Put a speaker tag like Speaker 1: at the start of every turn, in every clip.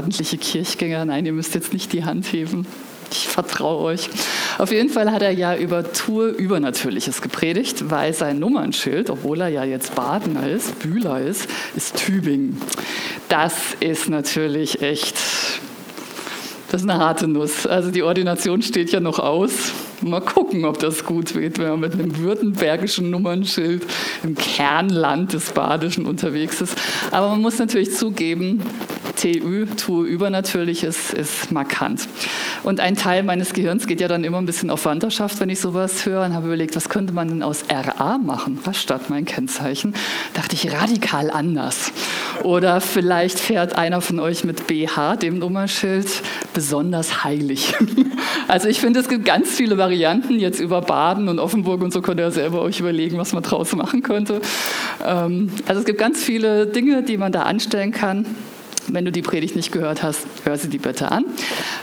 Speaker 1: ordentliche Kirchgänger. Nein, ihr müsst jetzt nicht die Hand heben. Ich vertraue euch. Auf jeden Fall hat er ja über Tour Übernatürliches gepredigt, weil sein Nummernschild, obwohl er ja jetzt Badener ist, Bühler ist, ist Tübingen. Das ist natürlich echt, das ist eine harte Nuss. Also die Ordination steht ja noch aus. Mal gucken, ob das gut wird, wenn man mit einem württembergischen Nummernschild im Kernland des Badischen unterwegs ist. Aber man muss natürlich zugeben, TÜ, TU Übernatürliches, ist markant. Und ein Teil meines Gehirns geht ja dann immer ein bisschen auf Wanderschaft, wenn ich sowas höre und habe überlegt, was könnte man denn aus RA machen? Was statt mein Kennzeichen? Dachte ich radikal anders. Oder vielleicht fährt einer von euch mit BH, dem Nummerschild, besonders heilig. Also ich finde, es gibt ganz viele Varianten jetzt über Baden und Offenburg und so könnt ihr selber euch überlegen, was man draus machen könnte. Ähm, also es gibt ganz viele Dinge, die man da anstellen kann. Wenn du die Predigt nicht gehört hast, hör sie die bitte an.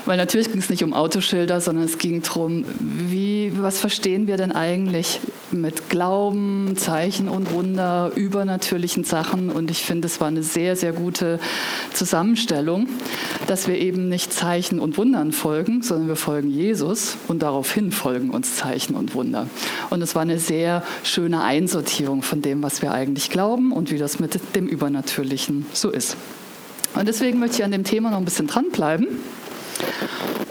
Speaker 1: Weil natürlich ging es nicht um Autoschilder, sondern es ging darum, wie, was verstehen wir denn eigentlich mit Glauben, Zeichen und Wunder, übernatürlichen Sachen. Und ich finde, es war eine sehr, sehr gute Zusammenstellung, dass wir eben nicht Zeichen und Wundern folgen, sondern wir folgen Jesus und daraufhin folgen uns Zeichen und Wunder. Und es war eine sehr schöne Einsortierung von dem, was wir eigentlich glauben und wie das mit dem Übernatürlichen so ist. Und deswegen möchte ich an dem Thema noch ein bisschen dranbleiben.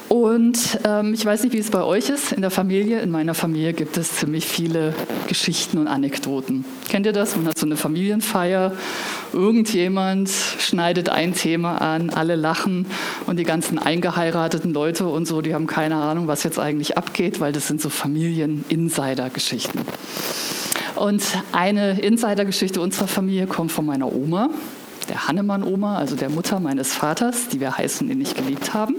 Speaker 1: Und ähm, ich weiß nicht, wie es bei euch ist in der Familie. In meiner Familie gibt es ziemlich viele Geschichten und Anekdoten. Kennt ihr das? Man hat so eine Familienfeier, irgendjemand schneidet ein Thema an, alle lachen und die ganzen eingeheirateten Leute und so, die haben keine Ahnung, was jetzt eigentlich abgeht, weil das sind so Familien-Insider-Geschichten. Und eine Insider-Geschichte unserer Familie kommt von meiner Oma der Hannemann-Oma, also der Mutter meines Vaters, die wir heißen und nicht geliebt haben.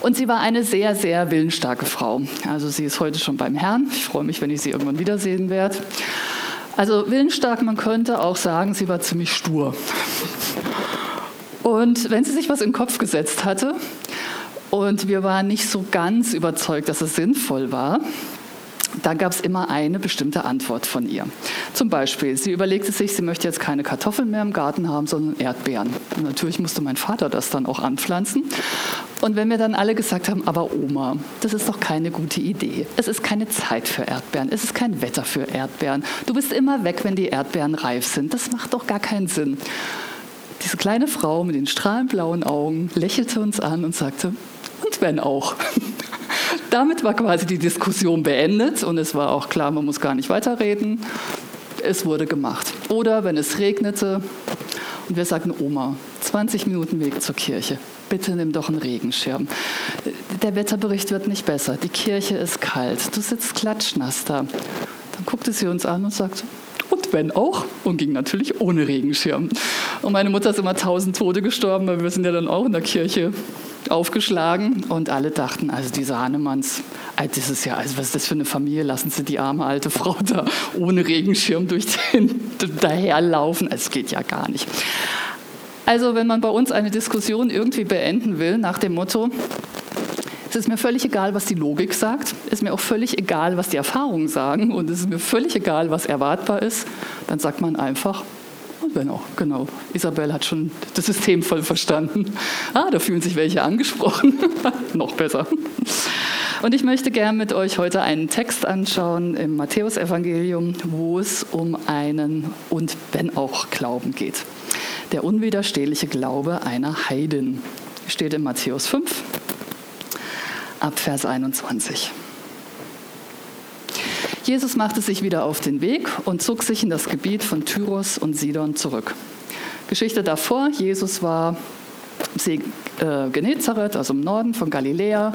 Speaker 1: Und sie war eine sehr, sehr willensstarke Frau. Also sie ist heute schon beim Herrn. Ich freue mich, wenn ich sie irgendwann wiedersehen werde. Also willensstark, man könnte auch sagen, sie war ziemlich stur. Und wenn sie sich was in den Kopf gesetzt hatte und wir waren nicht so ganz überzeugt, dass es sinnvoll war, da gab es immer eine bestimmte Antwort von ihr. Zum Beispiel, sie überlegte sich, sie möchte jetzt keine Kartoffeln mehr im Garten haben, sondern Erdbeeren. Und natürlich musste mein Vater das dann auch anpflanzen. Und wenn wir dann alle gesagt haben, aber Oma, das ist doch keine gute Idee. Es ist keine Zeit für Erdbeeren, es ist kein Wetter für Erdbeeren. Du bist immer weg, wenn die Erdbeeren reif sind. Das macht doch gar keinen Sinn. Diese kleine Frau mit den strahlenblauen Augen lächelte uns an und sagte, und wenn auch. Damit war quasi die Diskussion beendet und es war auch klar, man muss gar nicht weiterreden. Es wurde gemacht. Oder wenn es regnete und wir sagten, Oma, 20 Minuten Weg zur Kirche, bitte nimm doch einen Regenschirm. Der Wetterbericht wird nicht besser, die Kirche ist kalt, du sitzt klatschnass da. Dann guckte sie uns an und sagte, und wenn auch, und ging natürlich ohne Regenschirm. Und meine Mutter ist immer tausend Tode gestorben, weil wir sind ja dann auch in der Kirche aufgeschlagen und alle dachten, also diese Hahnemanns, das ist ja, also was ist das für eine Familie, lassen Sie die arme alte Frau da ohne Regenschirm durch den daherlaufen, es geht ja gar nicht. Also wenn man bei uns eine Diskussion irgendwie beenden will nach dem Motto, es ist mir völlig egal, was die Logik sagt, es ist mir auch völlig egal, was die Erfahrungen sagen und es ist mir völlig egal, was erwartbar ist, dann sagt man einfach, Genau, genau. Isabel hat schon das System voll verstanden. Ah, da fühlen sich welche angesprochen. Noch besser. Und ich möchte gerne mit euch heute einen Text anschauen im Matthäusevangelium, wo es um einen und wenn auch Glauben geht. Der unwiderstehliche Glaube einer Heidin steht in Matthäus 5 ab Vers 21. Jesus machte sich wieder auf den Weg und zog sich in das Gebiet von Tyros und Sidon zurück. Geschichte davor, Jesus war See äh, Genezareth, also im Norden von Galiläa,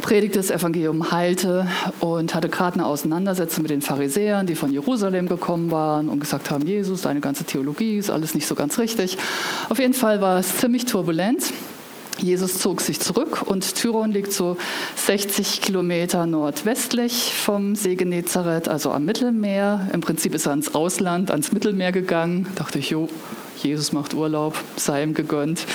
Speaker 1: predigte das Evangelium, heilte und hatte gerade eine Auseinandersetzung mit den Pharisäern, die von Jerusalem gekommen waren und gesagt haben, Jesus, deine ganze Theologie ist alles nicht so ganz richtig. Auf jeden Fall war es ziemlich turbulent. Jesus zog sich zurück und Tyron liegt so 60 Kilometer nordwestlich vom See Genezareth, also am Mittelmeer. Im Prinzip ist er ans Ausland, ans Mittelmeer gegangen. Da dachte ich, jo, Jesus macht Urlaub, sei ihm gegönnt.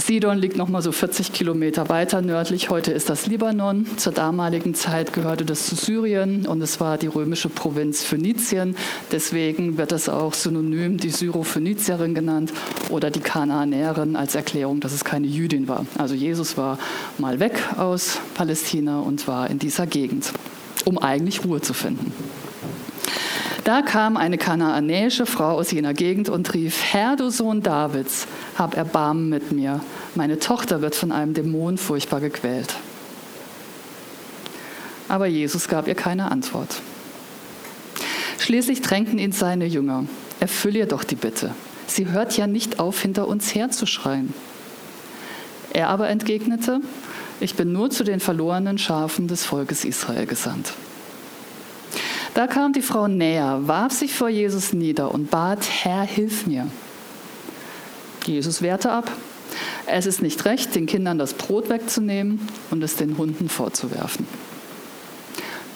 Speaker 1: Sidon liegt noch mal so 40 Kilometer weiter nördlich. Heute ist das Libanon. Zur damaligen Zeit gehörte das zu Syrien und es war die römische Provinz Phönizien. Deswegen wird es auch synonym die Syrophönizierin genannt oder die Kanaanäerin als Erklärung, dass es keine Jüdin war. Also Jesus war mal weg aus Palästina und war in dieser Gegend, um eigentlich Ruhe zu finden. Da kam eine kanaanäische Frau aus jener Gegend und rief, Herr, du Sohn Davids, hab Erbarmen mit mir. Meine Tochter wird von einem Dämon furchtbar gequält. Aber Jesus gab ihr keine Antwort. Schließlich drängten ihn seine Jünger. Erfüll ihr doch die Bitte. Sie hört ja nicht auf, hinter uns herzuschreien. Er aber entgegnete, ich bin nur zu den verlorenen Schafen des Volkes Israel gesandt. Da kam die Frau näher, warf sich vor Jesus nieder und bat, Herr, hilf mir. Jesus wehrte ab. Es ist nicht recht, den Kindern das Brot wegzunehmen und es den Hunden vorzuwerfen.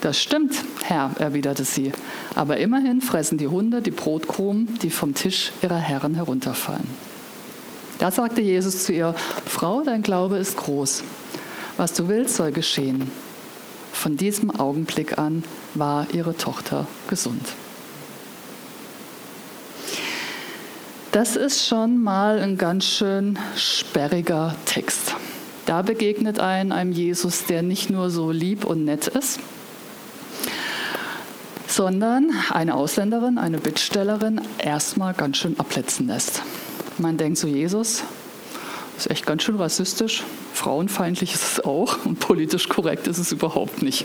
Speaker 1: Das stimmt, Herr, erwiderte sie, aber immerhin fressen die Hunde die Brotkrumen, die vom Tisch ihrer Herren herunterfallen. Da sagte Jesus zu ihr, Frau, dein Glaube ist groß. Was du willst, soll geschehen. Von diesem Augenblick an war ihre Tochter gesund. Das ist schon mal ein ganz schön sperriger Text. Da begegnet ein einem Jesus, der nicht nur so lieb und nett ist, sondern eine Ausländerin, eine Bittstellerin erstmal ganz schön abletzen lässt. Man denkt so, Jesus, ist echt ganz schön rassistisch, frauenfeindlich ist es auch und politisch korrekt ist es überhaupt nicht.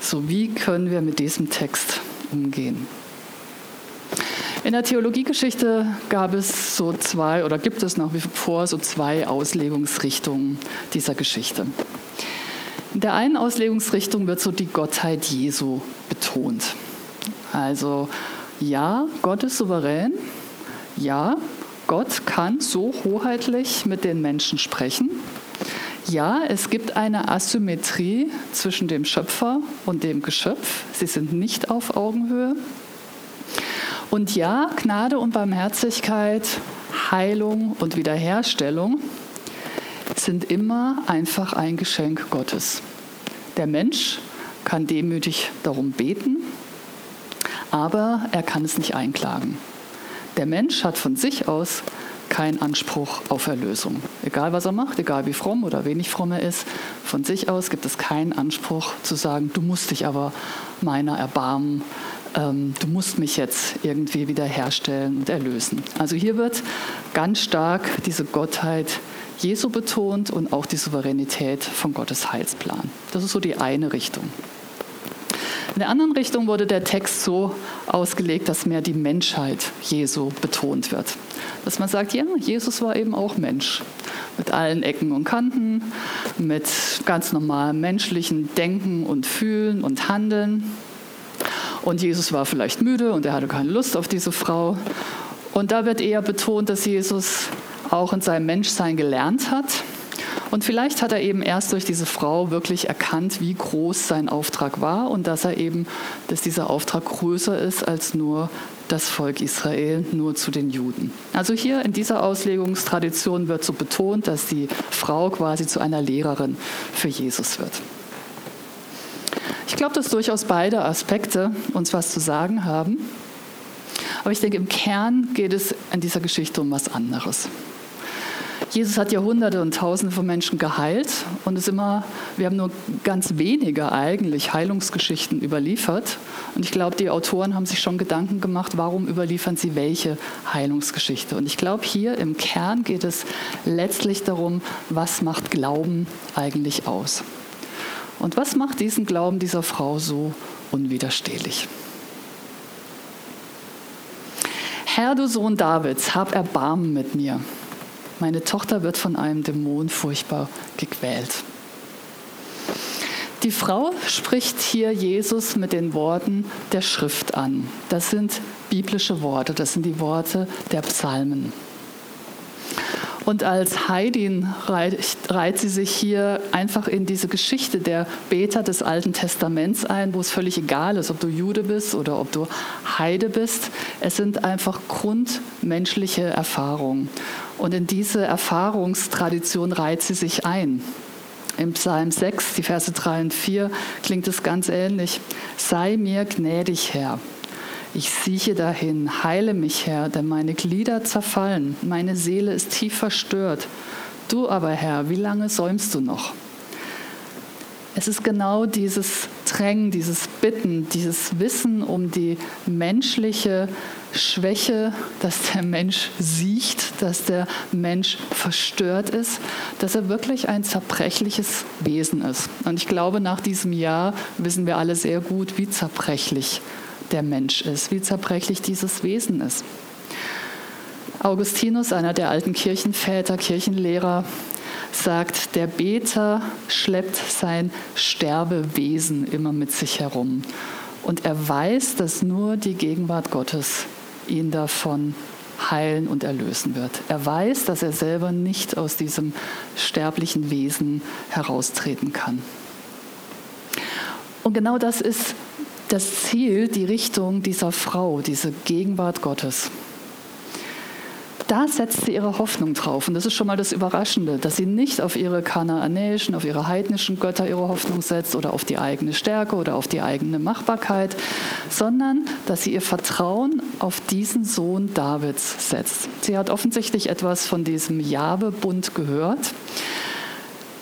Speaker 1: So, wie können wir mit diesem Text umgehen? In der Theologiegeschichte gab es so zwei oder gibt es nach wie vor so zwei Auslegungsrichtungen dieser Geschichte. In der einen Auslegungsrichtung wird so die Gottheit Jesu betont. Also ja, Gott ist souverän, ja, Gott kann so hoheitlich mit den Menschen sprechen, ja, es gibt eine Asymmetrie zwischen dem Schöpfer und dem Geschöpf. Sie sind nicht auf Augenhöhe. Und ja, Gnade und Barmherzigkeit, Heilung und Wiederherstellung sind immer einfach ein Geschenk Gottes. Der Mensch kann demütig darum beten, aber er kann es nicht einklagen. Der Mensch hat von sich aus keinen Anspruch auf Erlösung. Egal was er macht, egal wie fromm oder wenig fromm er ist, von sich aus gibt es keinen Anspruch zu sagen, du musst dich aber meiner erbarmen, ähm, du musst mich jetzt irgendwie wiederherstellen und erlösen. Also hier wird ganz stark diese Gottheit Jesu betont und auch die Souveränität von Gottes Heilsplan. Das ist so die eine Richtung. In der anderen Richtung wurde der Text so ausgelegt, dass mehr die Menschheit Jesu betont wird. Dass man sagt, ja, Jesus war eben auch Mensch. Mit allen Ecken und Kanten, mit ganz normalem menschlichen Denken und Fühlen und Handeln. Und Jesus war vielleicht müde und er hatte keine Lust auf diese Frau. Und da wird eher betont, dass Jesus auch in seinem Menschsein gelernt hat und vielleicht hat er eben erst durch diese Frau wirklich erkannt, wie groß sein Auftrag war und dass er eben, dass dieser Auftrag größer ist als nur das Volk Israel, nur zu den Juden. Also hier in dieser Auslegungstradition wird so betont, dass die Frau quasi zu einer Lehrerin für Jesus wird. Ich glaube, dass durchaus beide Aspekte uns was zu sagen haben. Aber ich denke, im Kern geht es in dieser Geschichte um was anderes. Jesus hat Jahrhunderte und Tausende von Menschen geheilt und es immer, wir haben nur ganz wenige eigentlich Heilungsgeschichten überliefert. Und ich glaube, die Autoren haben sich schon Gedanken gemacht, warum überliefern sie welche Heilungsgeschichte. Und ich glaube, hier im Kern geht es letztlich darum, was macht Glauben eigentlich aus? Und was macht diesen Glauben dieser Frau so unwiderstehlich? Herr, du Sohn Davids, hab Erbarmen mit mir meine Tochter wird von einem Dämon furchtbar gequält. Die Frau spricht hier Jesus mit den Worten der Schrift an. Das sind biblische Worte, das sind die Worte der Psalmen. Und als Heidin reiht, sie sich hier einfach in diese Geschichte der Beter des Alten Testaments ein, wo es völlig egal ist, ob du Jude bist oder ob du Heide bist. Es sind einfach grundmenschliche Erfahrungen. Und in diese Erfahrungstradition reiht sie sich ein. Im Psalm 6, die Verse 3 und 4, klingt es ganz ähnlich. Sei mir gnädig, Herr. Ich sieche dahin, heile mich, Herr, denn meine Glieder zerfallen, meine Seele ist tief verstört. Du aber, Herr, wie lange säumst du noch? Es ist genau dieses Drängen, dieses Bitten, dieses Wissen um die menschliche Schwäche, dass der Mensch sieht, dass der Mensch verstört ist, dass er wirklich ein zerbrechliches Wesen ist. Und ich glaube, nach diesem Jahr wissen wir alle sehr gut, wie zerbrechlich der Mensch ist, wie zerbrechlich dieses Wesen ist. Augustinus, einer der alten Kirchenväter, Kirchenlehrer, sagt, der Beter schleppt sein Sterbewesen immer mit sich herum. Und er weiß, dass nur die Gegenwart Gottes ihn davon heilen und erlösen wird. Er weiß, dass er selber nicht aus diesem sterblichen Wesen heraustreten kann. Und genau das ist das Ziel, die Richtung dieser Frau, diese Gegenwart Gottes. Da setzt sie ihre Hoffnung drauf. Und das ist schon mal das Überraschende, dass sie nicht auf ihre kanaanäischen, auf ihre heidnischen Götter ihre Hoffnung setzt oder auf die eigene Stärke oder auf die eigene Machbarkeit, sondern dass sie ihr Vertrauen auf diesen Sohn Davids setzt. Sie hat offensichtlich etwas von diesem Jahwe-Bund gehört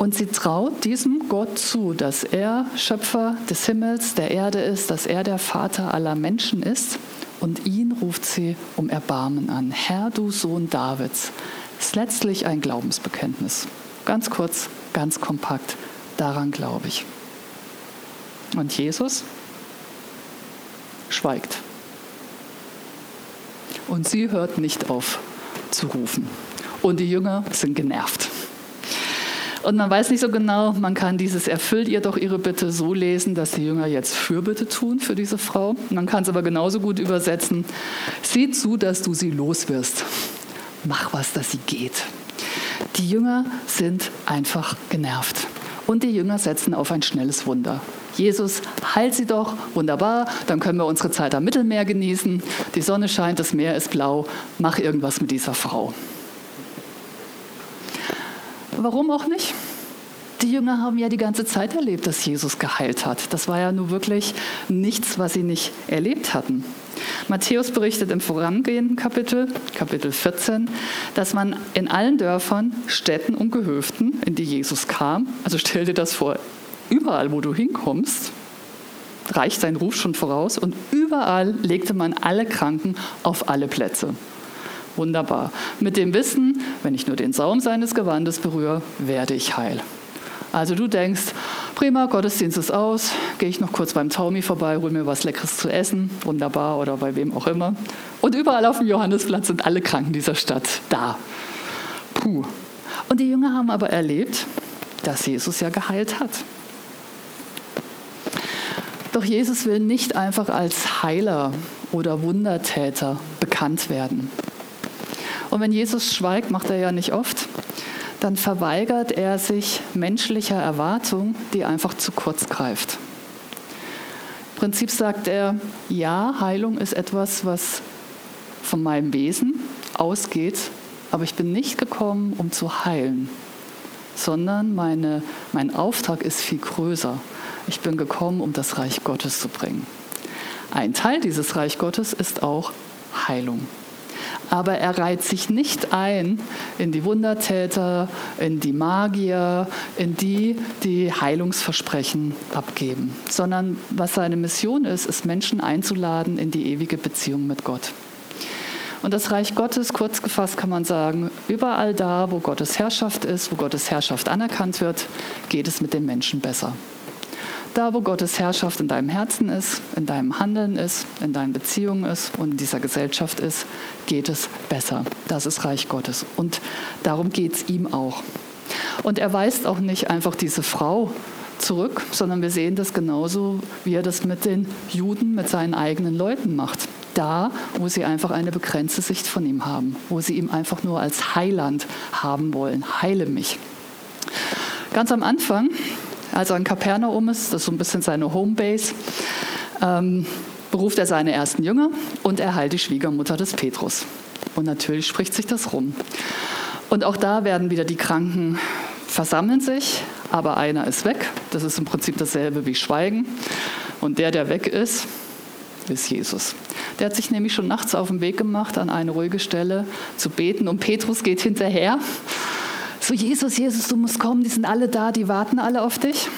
Speaker 1: und sie traut diesem Gott zu, dass er Schöpfer des Himmels, der Erde ist, dass er der Vater aller Menschen ist. Und ihn ruft sie um Erbarmen an. Herr, du Sohn Davids. Ist letztlich ein Glaubensbekenntnis. Ganz kurz, ganz kompakt. Daran glaube ich. Und Jesus schweigt. Und sie hört nicht auf zu rufen. Und die Jünger sind genervt. Und man weiß nicht so genau, man kann dieses erfüllt ihr doch ihre Bitte so lesen, dass die Jünger jetzt Fürbitte tun für diese Frau. Man kann es aber genauso gut übersetzen, sieh zu, dass du sie loswirst. Mach was, dass sie geht. Die Jünger sind einfach genervt. Und die Jünger setzen auf ein schnelles Wunder. Jesus, heil sie doch, wunderbar, dann können wir unsere Zeit am Mittelmeer genießen. Die Sonne scheint, das Meer ist blau, mach irgendwas mit dieser Frau. Warum auch nicht? Die Jünger haben ja die ganze Zeit erlebt, dass Jesus geheilt hat. Das war ja nur wirklich nichts, was sie nicht erlebt hatten. Matthäus berichtet im vorangehenden Kapitel, Kapitel 14, dass man in allen Dörfern, Städten und Gehöften, in die Jesus kam, also stell dir das vor, überall, wo du hinkommst, reicht sein Ruf schon voraus und überall legte man alle Kranken auf alle Plätze. Wunderbar. Mit dem Wissen, wenn ich nur den Saum seines Gewandes berühre, werde ich heil. Also du denkst, prima, Gottesdienst ist aus, gehe ich noch kurz beim Taumi vorbei, hol mir was Leckeres zu essen, wunderbar, oder bei wem auch immer. Und überall auf dem Johannesplatz sind alle Kranken dieser Stadt da. Puh. Und die Jünger haben aber erlebt, dass Jesus ja geheilt hat. Doch Jesus will nicht einfach als Heiler oder Wundertäter bekannt werden. Und wenn Jesus schweigt, macht er ja nicht oft, dann verweigert er sich menschlicher Erwartung, die einfach zu kurz greift. Im Prinzip sagt er, ja, Heilung ist etwas, was von meinem Wesen ausgeht, aber ich bin nicht gekommen, um zu heilen, sondern meine, mein Auftrag ist viel größer. Ich bin gekommen, um das Reich Gottes zu bringen. Ein Teil dieses Reich Gottes ist auch Heilung aber er reiht sich nicht ein in die Wundertäter, in die Magier, in die, die Heilungsversprechen abgeben, sondern was seine Mission ist, ist Menschen einzuladen in die ewige Beziehung mit Gott. Und das Reich Gottes, kurz gefasst kann man sagen, überall da, wo Gottes Herrschaft ist, wo Gottes Herrschaft anerkannt wird, geht es mit den Menschen besser. Da, wo Gottes Herrschaft in deinem Herzen ist, in deinem Handeln ist, in deinen Beziehungen ist und in dieser Gesellschaft ist, geht es besser. Das ist Reich Gottes. Und darum geht es ihm auch. Und er weist auch nicht einfach diese Frau zurück, sondern wir sehen das genauso, wie er das mit den Juden, mit seinen eigenen Leuten macht. da, wo sie einfach eine begrenzte Sicht von ihm haben, wo sie ihn einfach nur als Heiland haben wollen. Heile mich. Ganz am Anfang, als er in Kapernaum ist, das ist so ein bisschen seine Homebase, ähm, beruft er seine ersten Jünger und er heilt die Schwiegermutter des Petrus. Und natürlich spricht sich das rum. Und auch da werden wieder die Kranken versammeln sich, aber einer ist weg. Das ist im Prinzip dasselbe wie Schweigen. Und der, der weg ist, ist Jesus. Der hat sich nämlich schon nachts auf den Weg gemacht, an eine ruhige Stelle zu beten. Und Petrus geht hinterher. So, Jesus, Jesus, du musst kommen, die sind alle da, die warten alle auf dich.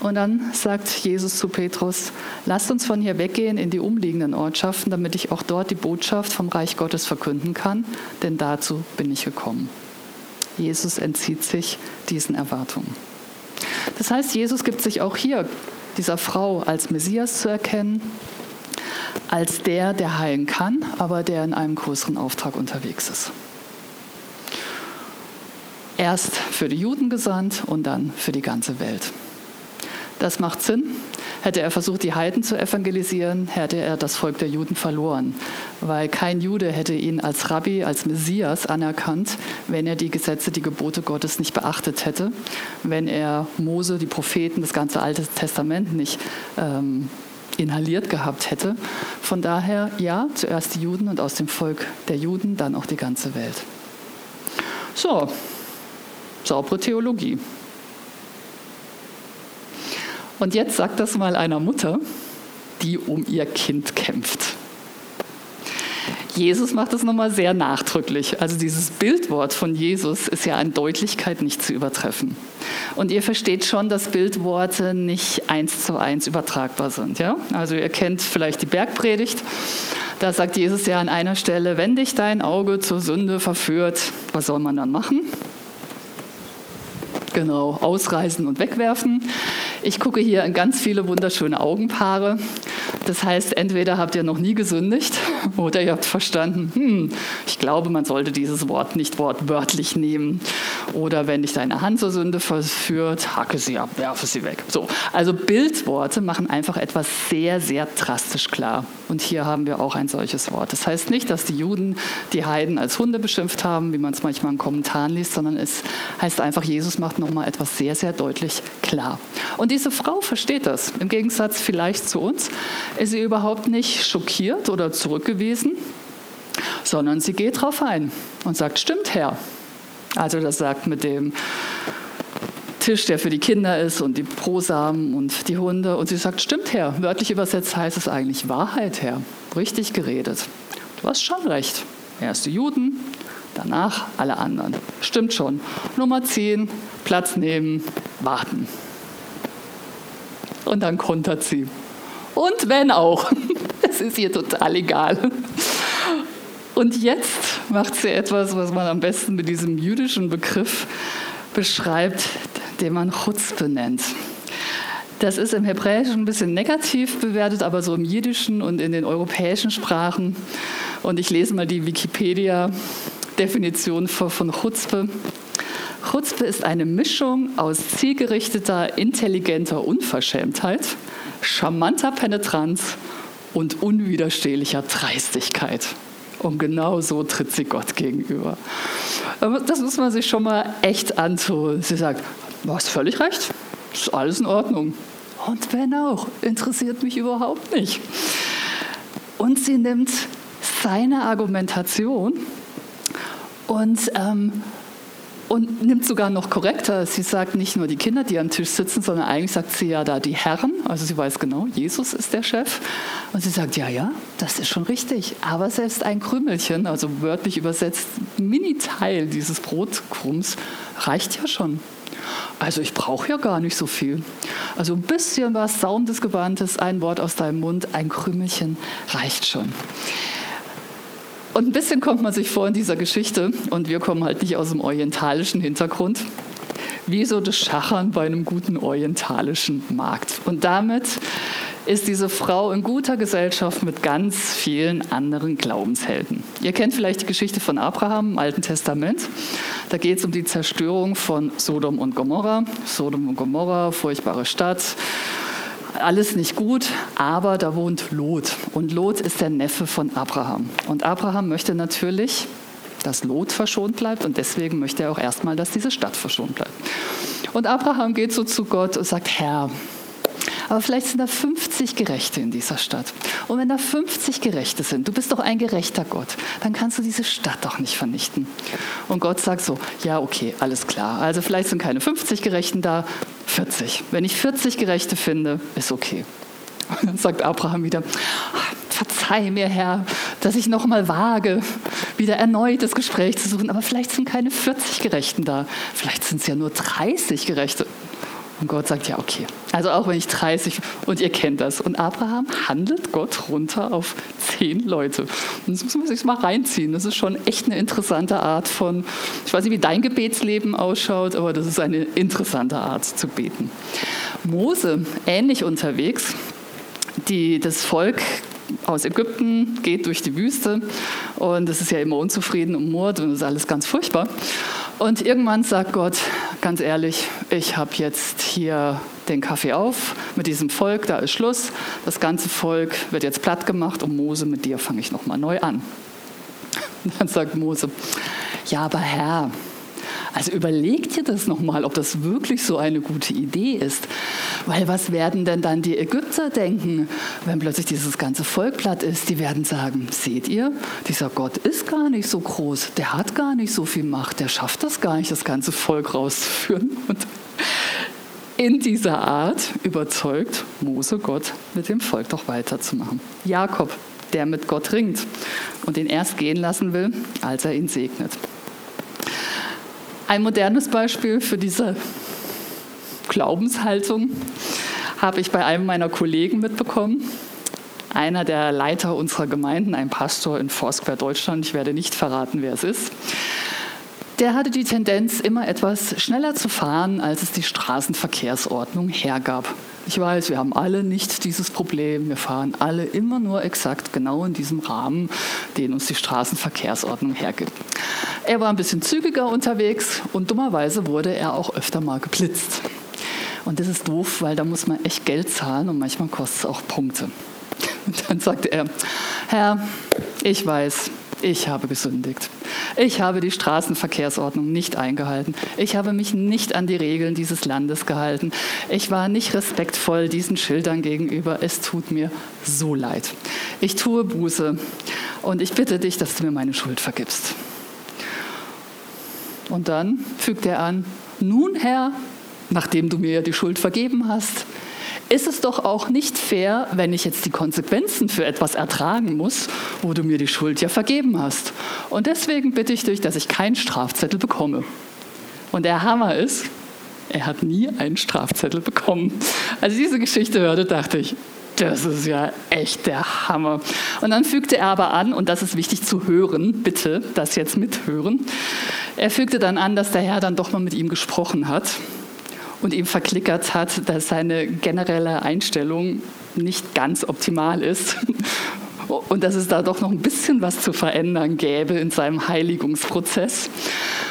Speaker 1: Und dann sagt Jesus zu Petrus, lasst uns von hier weggehen in die umliegenden Ortschaften, damit ich auch dort die Botschaft vom Reich Gottes verkünden kann, denn dazu bin ich gekommen. Jesus entzieht sich diesen Erwartungen. Das heißt, Jesus gibt sich auch hier dieser Frau als Messias zu erkennen, als der, der heilen kann, aber der in einem größeren Auftrag unterwegs ist. Erst für die Juden gesandt und dann für die ganze Welt. Das macht Sinn. Hätte er versucht, die Heiden zu evangelisieren, hätte er das Volk der Juden verloren, weil kein Jude hätte ihn als Rabbi, als Messias anerkannt, wenn er die Gesetze, die Gebote Gottes nicht beachtet hätte, wenn er Mose, die Propheten, das ganze Alte Testament nicht ähm, inhaliert gehabt hätte. Von daher, ja, zuerst die Juden und aus dem Volk der Juden dann auch die ganze Welt. So, saubere Theologie. Und jetzt sagt das mal einer Mutter, die um ihr Kind kämpft. Jesus macht das nochmal sehr nachdrücklich. Also dieses Bildwort von Jesus ist ja an Deutlichkeit nicht zu übertreffen. Und ihr versteht schon, dass Bildworte nicht eins zu eins übertragbar sind. Ja? Also ihr kennt vielleicht die Bergpredigt. Da sagt Jesus ja an einer Stelle, wenn dich dein Auge zur Sünde verführt, was soll man dann machen? Genau, ausreißen und wegwerfen. Ich gucke hier in ganz viele wunderschöne Augenpaare. Das heißt, entweder habt ihr noch nie gesündigt oder ihr habt verstanden, hm, ich glaube, man sollte dieses Wort nicht wortwörtlich nehmen. Oder wenn dich deine Hand zur Sünde verführt, hacke sie ab, werfe sie weg. So, also Bildworte machen einfach etwas sehr, sehr drastisch klar. Und hier haben wir auch ein solches Wort. Das heißt nicht, dass die Juden die Heiden als Hunde beschimpft haben, wie man es manchmal in Kommentaren liest, sondern es heißt einfach, Jesus macht nochmal etwas sehr, sehr deutlich klar. Und diese Frau versteht das. Im Gegensatz vielleicht zu uns ist sie überhaupt nicht schockiert oder zurückgewiesen, sondern sie geht drauf ein und sagt, stimmt Herr. Also das sagt mit dem Tisch, der für die Kinder ist und die Prosamen und die Hunde. Und sie sagt, stimmt Herr. Wörtlich übersetzt heißt es eigentlich Wahrheit Herr. Richtig geredet. Du hast schon recht. Erst die Juden, danach alle anderen. Stimmt schon. Nummer 10, Platz nehmen, warten und dann kontert sie. Und wenn auch, es ist ihr total egal. Und jetzt macht sie etwas, was man am besten mit diesem jüdischen Begriff beschreibt, den man Chutzpe nennt. Das ist im Hebräischen ein bisschen negativ bewertet, aber so im Jiddischen und in den europäischen Sprachen. Und ich lese mal die Wikipedia-Definition von Chutzpe. Chutzpe ist eine Mischung aus zielgerichteter, intelligenter Unverschämtheit, charmanter Penetranz und unwiderstehlicher Dreistigkeit. Und genau so tritt sie Gott gegenüber. Das muss man sich schon mal echt antun. Sie sagt, du hast völlig recht, ist alles in Ordnung. Und wenn auch, interessiert mich überhaupt nicht. Und sie nimmt seine Argumentation und ähm, und nimmt sogar noch korrekter. Sie sagt nicht nur die Kinder, die am Tisch sitzen, sondern eigentlich sagt sie ja da die Herren. Also sie weiß genau, Jesus ist der Chef. Und sie sagt, ja, ja, das ist schon richtig. Aber selbst ein Krümelchen, also wörtlich übersetzt, Mini-Teil dieses Brotkrums, reicht ja schon. Also ich brauche ja gar nicht so viel. Also ein bisschen was Saumendes, Gewandtes, ein Wort aus deinem Mund, ein Krümelchen reicht schon. Und ein bisschen kommt man sich vor in dieser Geschichte, und wir kommen halt nicht aus dem orientalischen Hintergrund, wie so das Schachern bei einem guten orientalischen Markt. Und damit ist diese Frau in guter Gesellschaft mit ganz vielen anderen Glaubenshelden. Ihr kennt vielleicht die Geschichte von Abraham im Alten Testament. Da geht es um die Zerstörung von Sodom und Gomorra. Sodom und Gomorra, furchtbare Stadt alles nicht gut, aber da wohnt Lot. Und Lot ist der Neffe von Abraham. Und Abraham möchte natürlich, dass Lot verschont bleibt und deswegen möchte er auch erstmal, dass diese Stadt verschont bleibt. Und Abraham geht so zu Gott und sagt, Herr, aber vielleicht sind da 50 Gerechte in dieser Stadt. Und wenn da 50 Gerechte sind, du bist doch ein gerechter Gott, dann kannst du diese Stadt doch nicht vernichten. Und Gott sagt so, ja, okay, alles klar. Also vielleicht sind keine 50 Gerechten da, 40. Wenn ich 40 Gerechte finde, ist okay. Und dann sagt Abraham wieder, verzeih mir, Herr, dass ich noch mal wage, wieder erneut das Gespräch zu suchen. Aber vielleicht sind keine 40 Gerechten da. Vielleicht sind es ja nur 30 Gerechte. Und Gott sagt, ja, okay. Also auch wenn ich 30, und ihr kennt das. Und Abraham handelt Gott runter auf zehn Leute. Und das muss man sich mal reinziehen. Das ist schon echt eine interessante Art von, ich weiß nicht, wie dein Gebetsleben ausschaut, aber das ist eine interessante Art zu beten. Mose, ähnlich unterwegs, die, das Volk aus Ägypten geht durch die Wüste und es ist ja immer unzufrieden und Mord und das ist alles ganz furchtbar. Und irgendwann sagt Gott, ganz ehrlich, ich habe jetzt hier den Kaffee auf mit diesem Volk, da ist Schluss. Das ganze Volk wird jetzt platt gemacht und Mose, mit dir fange ich nochmal neu an. Und dann sagt Mose, ja, aber Herr, also überlegt ihr das nochmal, ob das wirklich so eine gute Idee ist. Weil was werden denn dann die Ägypter denken, wenn plötzlich dieses ganze Volk platt ist? Die werden sagen, seht ihr, dieser Gott ist gar nicht so groß, der hat gar nicht so viel Macht, der schafft das gar nicht, das ganze Volk rauszuführen. Und in dieser Art überzeugt Mose Gott, mit dem Volk doch weiterzumachen. Jakob, der mit Gott ringt und ihn erst gehen lassen will, als er ihn segnet. Ein modernes Beispiel für diese Glaubenshaltung habe ich bei einem meiner Kollegen mitbekommen. Einer der Leiter unserer Gemeinden, ein Pastor in Foursquare Deutschland, ich werde nicht verraten, wer es ist, der hatte die Tendenz, immer etwas schneller zu fahren, als es die Straßenverkehrsordnung hergab. Ich weiß, wir haben alle nicht dieses Problem. Wir fahren alle immer nur exakt genau in diesem Rahmen, den uns die Straßenverkehrsordnung hergibt. Er war ein bisschen zügiger unterwegs und dummerweise wurde er auch öfter mal geblitzt. Und das ist doof, weil da muss man echt Geld zahlen und manchmal kostet es auch Punkte. Und dann sagte er, Herr, ich weiß, ich habe gesündigt. Ich habe die Straßenverkehrsordnung nicht eingehalten. Ich habe mich nicht an die Regeln dieses Landes gehalten. Ich war nicht respektvoll diesen Schildern gegenüber. Es tut mir so leid. Ich tue Buße und ich bitte dich, dass du mir meine Schuld vergibst. Und dann fügt er an, nun Herr, nachdem du mir die Schuld vergeben hast, ist es doch auch nicht fair, wenn ich jetzt die Konsequenzen für etwas ertragen muss, wo du mir die Schuld ja vergeben hast. Und deswegen bitte ich dich, dass ich keinen Strafzettel bekomme. Und der Hammer ist, er hat nie einen Strafzettel bekommen. Als ich diese Geschichte hörte, dachte ich, das ist ja echt der Hammer. Und dann fügte er aber an, und das ist wichtig zu hören, bitte das jetzt mithören. Er fügte dann an, dass der Herr dann doch mal mit ihm gesprochen hat und ihm verklickert hat, dass seine generelle Einstellung nicht ganz optimal ist und dass es da doch noch ein bisschen was zu verändern gäbe in seinem Heiligungsprozess.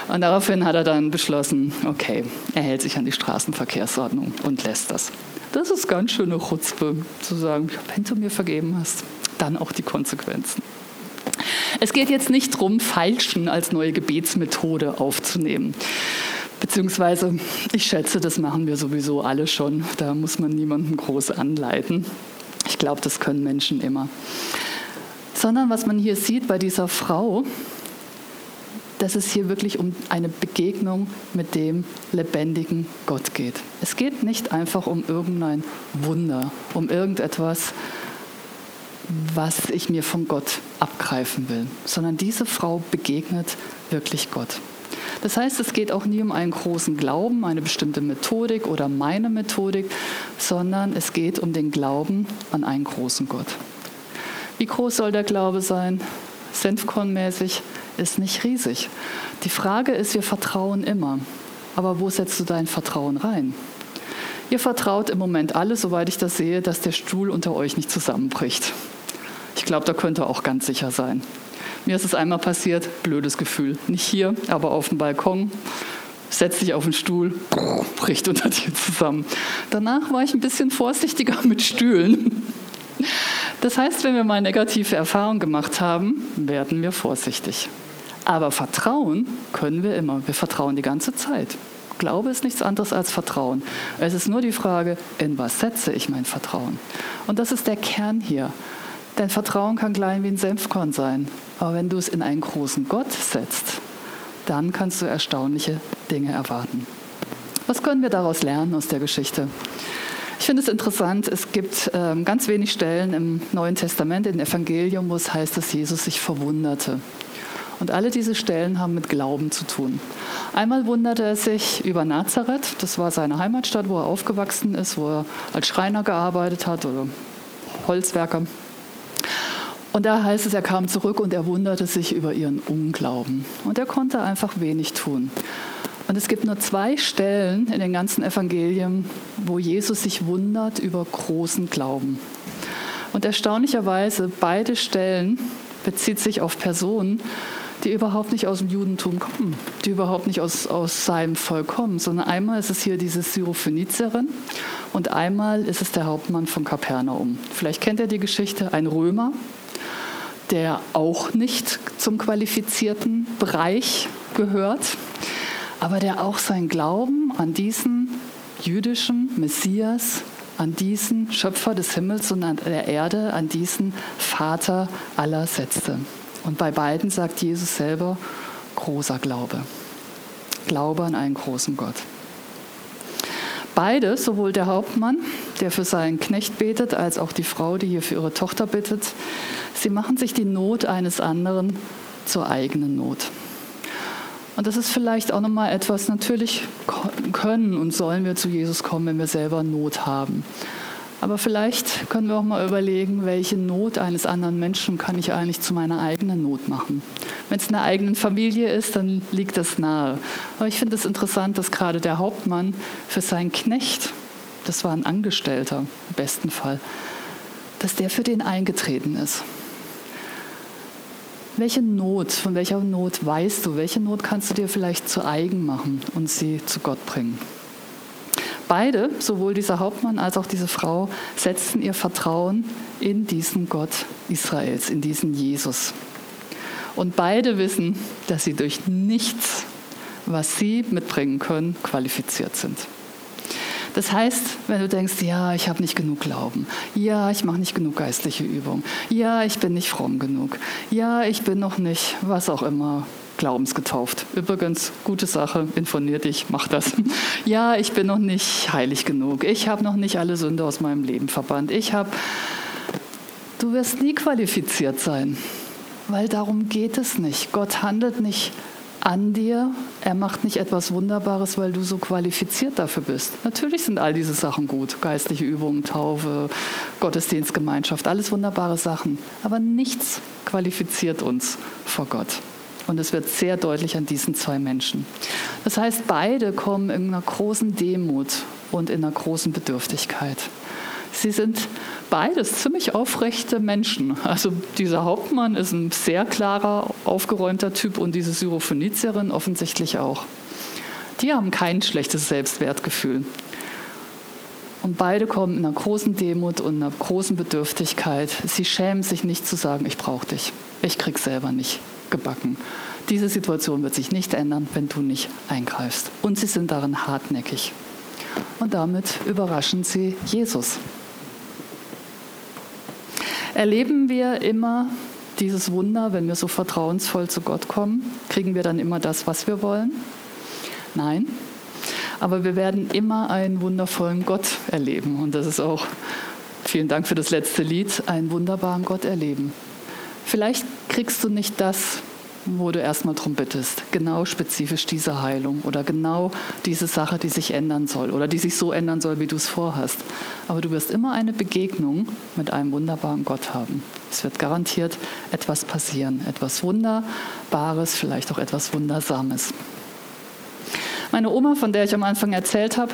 Speaker 1: Und daraufhin hat er dann beschlossen, okay, er hält sich an die Straßenverkehrsordnung und lässt das. Das ist ganz schöne Chutzpe, zu sagen, wenn du mir vergeben hast, dann auch die Konsequenzen. Es geht jetzt nicht darum, Falschen als neue Gebetsmethode aufzunehmen. Beziehungsweise, ich schätze, das machen wir sowieso alle schon. Da muss man niemanden groß anleiten. Ich glaube, das können Menschen immer. Sondern was man hier sieht bei dieser Frau, dass es hier wirklich um eine Begegnung mit dem lebendigen Gott geht. Es geht nicht einfach um irgendein Wunder, um irgendetwas, was ich mir von Gott abgreifen will, sondern diese Frau begegnet wirklich Gott. Das heißt, es geht auch nie um einen großen Glauben, eine bestimmte Methodik oder meine Methodik, sondern es geht um den Glauben an einen großen Gott. Wie groß soll der Glaube sein? Senfkornmäßig ist nicht riesig. Die Frage ist, wir vertrauen immer. Aber wo setzt du dein Vertrauen rein? Ihr vertraut im Moment alle, soweit ich das sehe, dass der Stuhl unter euch nicht zusammenbricht. Ich glaube, da könnt ihr auch ganz sicher sein. Mir ist es einmal passiert, blödes Gefühl. Nicht hier, aber auf dem Balkon. setzt sich auf den Stuhl, bricht unter dir zusammen. Danach war ich ein bisschen vorsichtiger mit Stühlen. Das heißt, wenn wir mal negative Erfahrungen gemacht haben, werden wir vorsichtig. Aber vertrauen können wir immer. Wir vertrauen die ganze Zeit. Glaube ist nichts anderes als Vertrauen. Es ist nur die Frage, in was setze ich mein Vertrauen? Und das ist der Kern hier. Dein Vertrauen kann klein wie ein Senfkorn sein. Aber wenn du es in einen großen Gott setzt, dann kannst du erstaunliche Dinge erwarten. Was können wir daraus lernen aus der Geschichte? Ich finde es interessant, es gibt ähm, ganz wenig Stellen im Neuen Testament, im Evangelium, wo es heißt, dass Jesus sich verwunderte. Und alle diese Stellen haben mit Glauben zu tun. Einmal wunderte er sich über Nazareth, das war seine Heimatstadt, wo er aufgewachsen ist, wo er als Schreiner gearbeitet hat oder Holzwerker. Und da heißt es, er kam zurück und er wunderte sich über ihren Unglauben. Und er konnte einfach wenig tun. Und es gibt nur zwei Stellen in den ganzen Evangelien, wo Jesus sich wundert über großen Glauben. Und erstaunlicherweise, beide Stellen bezieht sich auf Personen, die überhaupt nicht aus dem Judentum kommen, die überhaupt nicht aus, aus seinem Volk kommen, sondern einmal ist es hier diese Syrophönizierin und einmal ist es der Hauptmann von Kapernaum. Vielleicht kennt ihr die Geschichte, ein Römer, der auch nicht zum qualifizierten Bereich gehört, aber der auch sein Glauben an diesen jüdischen Messias, an diesen Schöpfer des Himmels und an der Erde, an diesen Vater aller setzte. Und bei beiden sagt Jesus selber großer Glaube. Glaube an einen großen Gott. Beide, sowohl der Hauptmann, der für seinen Knecht betet, als auch die Frau, die hier für ihre Tochter bittet, sie machen sich die Not eines anderen zur eigenen Not. Und das ist vielleicht auch nochmal etwas, natürlich können und sollen wir zu Jesus kommen, wenn wir selber Not haben. Aber vielleicht können wir auch mal überlegen, welche Not eines anderen Menschen kann ich eigentlich zu meiner eigenen Not machen. Wenn es in der eigenen Familie ist, dann liegt das nahe. Aber ich finde es interessant, dass gerade der Hauptmann für seinen Knecht, das war ein Angestellter im besten Fall, dass der für den eingetreten ist. Welche Not, von welcher Not weißt du, welche Not kannst du dir vielleicht zu eigen machen und sie zu Gott bringen? Beide, sowohl dieser Hauptmann als auch diese Frau, setzten ihr Vertrauen in diesen Gott Israels, in diesen Jesus. Und beide wissen, dass sie durch nichts, was sie mitbringen können, qualifiziert sind. Das heißt, wenn du denkst, ja, ich habe nicht genug Glauben, ja, ich mache nicht genug geistliche Übung, ja, ich bin nicht fromm genug, ja, ich bin noch nicht, was auch immer, glaubensgetauft. Übrigens, gute Sache, informier dich, mach das. Ja, ich bin noch nicht heilig genug. Ich habe noch nicht alle Sünde aus meinem Leben verbannt. Ich habe. Du wirst nie qualifiziert sein, weil darum geht es nicht. Gott handelt nicht an dir. Er macht nicht etwas Wunderbares, weil du so qualifiziert dafür bist. Natürlich sind all diese Sachen gut. Geistliche Übungen, Taufe, Gottesdienstgemeinschaft, alles wunderbare Sachen. Aber nichts qualifiziert uns vor Gott. Und es wird sehr deutlich an diesen zwei Menschen. Das heißt, beide kommen in einer großen Demut und in einer großen Bedürftigkeit. Sie sind beides ziemlich aufrechte Menschen. Also dieser Hauptmann ist ein sehr klarer, aufgeräumter Typ und diese Syrophönizierin offensichtlich auch. Die haben kein schlechtes Selbstwertgefühl. Und beide kommen in einer großen Demut und einer großen Bedürftigkeit. Sie schämen sich nicht zu sagen, ich brauche dich. Ich krieg selber nicht gebacken. Diese Situation wird sich nicht ändern, wenn du nicht eingreifst. Und sie sind darin hartnäckig. Und damit überraschen sie Jesus. Erleben wir immer dieses Wunder, wenn wir so vertrauensvoll zu Gott kommen? Kriegen wir dann immer das, was wir wollen? Nein. Aber wir werden immer einen wundervollen Gott erleben. Und das ist auch, vielen Dank für das letzte Lied, einen wunderbaren Gott erleben. Vielleicht kriegst du nicht das, wo du erstmal drum bittest. Genau spezifisch diese Heilung oder genau diese Sache, die sich ändern soll oder die sich so ändern soll, wie du es vorhast. Aber du wirst immer eine Begegnung mit einem wunderbaren Gott haben. Es wird garantiert etwas passieren, etwas Wunderbares, vielleicht auch etwas Wundersames. Meine Oma, von der ich am Anfang erzählt habe,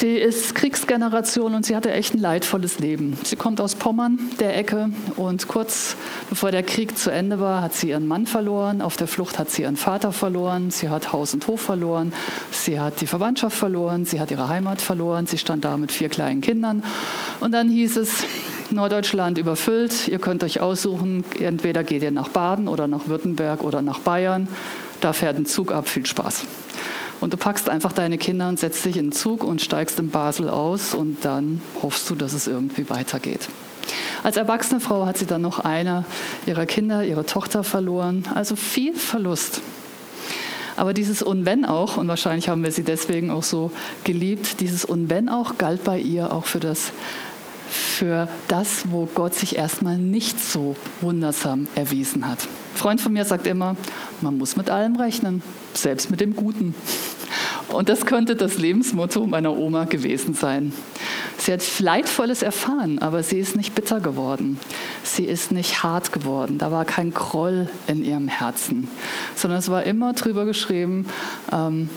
Speaker 1: Sie ist Kriegsgeneration und sie hatte echt ein leidvolles Leben. Sie kommt aus Pommern, der Ecke, und kurz bevor der Krieg zu Ende war, hat sie ihren Mann verloren. Auf der Flucht hat sie ihren Vater verloren. Sie hat Haus und Hof verloren. Sie hat die Verwandtschaft verloren. Sie hat ihre Heimat verloren. Sie stand da mit vier kleinen Kindern. Und dann hieß es, Norddeutschland überfüllt. Ihr könnt euch aussuchen, entweder geht ihr nach Baden oder nach Württemberg oder nach Bayern. Da fährt ein Zug ab. Viel Spaß. Und du packst einfach deine Kinder und setzt dich in den Zug und steigst in Basel aus und dann hoffst du, dass es irgendwie weitergeht. Als erwachsene Frau hat sie dann noch eine ihrer Kinder, ihre Tochter verloren. Also viel Verlust. Aber dieses Und wenn auch, und wahrscheinlich haben wir sie deswegen auch so geliebt, dieses Und wenn auch galt bei ihr auch für das, für das, wo Gott sich erstmal nicht so wundersam erwiesen hat. Ein Freund von mir sagt immer, man muss mit allem rechnen, selbst mit dem Guten. Und das könnte das Lebensmotto meiner Oma gewesen sein. Sie hat Leidvolles erfahren, aber sie ist nicht bitter geworden. Sie ist nicht hart geworden. Da war kein Groll in ihrem Herzen, sondern es war immer drüber geschrieben, ähm,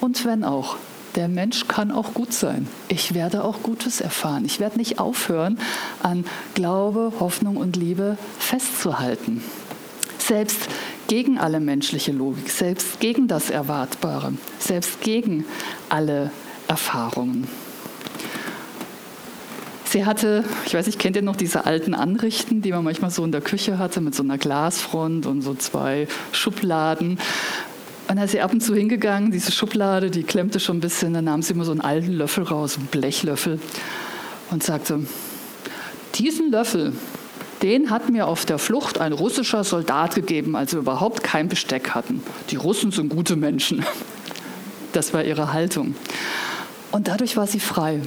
Speaker 1: und wenn auch, der Mensch kann auch gut sein. Ich werde auch Gutes erfahren. Ich werde nicht aufhören, an Glaube, Hoffnung und Liebe festzuhalten. Selbst gegen alle menschliche Logik, selbst gegen das Erwartbare, selbst gegen alle Erfahrungen. Sie hatte, ich weiß nicht, kennt ihr noch diese alten Anrichten, die man manchmal so in der Küche hatte, mit so einer Glasfront und so zwei Schubladen. Und da ist sie ab und zu hingegangen, diese Schublade, die klemmte schon ein bisschen, dann nahm sie immer so einen alten Löffel raus, einen Blechlöffel, und sagte, diesen Löffel, den hat mir auf der Flucht ein russischer Soldat gegeben, als wir überhaupt kein Besteck hatten. Die Russen sind gute Menschen. Das war ihre Haltung. Und dadurch war sie frei.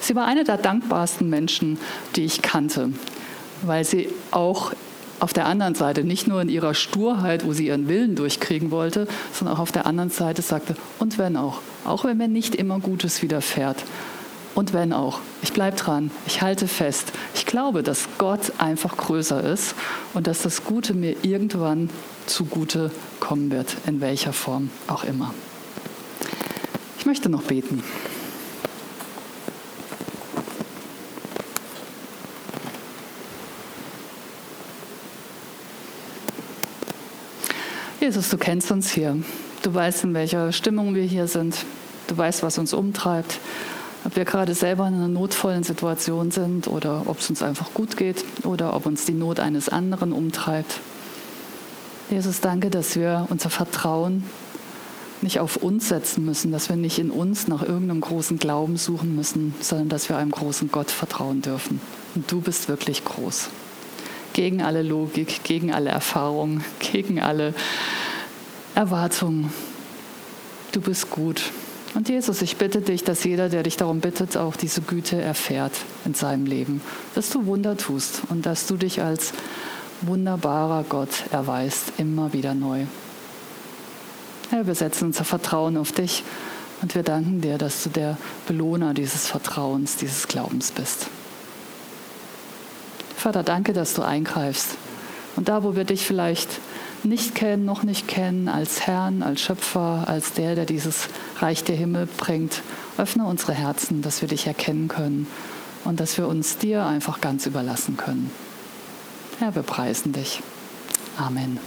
Speaker 1: Sie war eine der dankbarsten Menschen, die ich kannte, weil sie auch auf der anderen Seite nicht nur in ihrer Sturheit, wo sie ihren Willen durchkriegen wollte, sondern auch auf der anderen Seite sagte, und wenn auch, auch wenn mir nicht immer Gutes widerfährt, und wenn auch, ich bleibe dran, ich halte fest. Ich glaube, dass Gott einfach größer ist und dass das Gute mir irgendwann zugute kommen wird, in welcher Form auch immer. Ich möchte noch beten. Jesus, du kennst uns hier. Du weißt, in welcher Stimmung wir hier sind. Du weißt, was uns umtreibt ob wir gerade selber in einer notvollen Situation sind oder ob es uns einfach gut geht oder ob uns die Not eines anderen umtreibt. Jesus, danke, dass wir unser Vertrauen nicht auf uns setzen müssen, dass wir nicht in uns nach irgendeinem großen Glauben suchen müssen, sondern dass wir einem großen Gott vertrauen dürfen. Und du bist wirklich groß. Gegen alle Logik, gegen alle Erfahrungen, gegen alle Erwartungen. Du bist gut. Und Jesus, ich bitte dich, dass jeder, der dich darum bittet, auch diese Güte erfährt in seinem Leben, dass du Wunder tust und dass du dich als wunderbarer Gott erweist, immer wieder neu. Herr, wir setzen unser Vertrauen auf dich und wir danken dir, dass du der Belohner dieses Vertrauens, dieses Glaubens bist. Vater, danke, dass du eingreifst. Und da, wo wir dich vielleicht nicht kennen, noch nicht kennen, als Herrn, als Schöpfer, als der, der dieses Reich der Himmel bringt. Öffne unsere Herzen, dass wir dich erkennen können und dass wir uns dir einfach ganz überlassen können. Herr, wir preisen dich. Amen.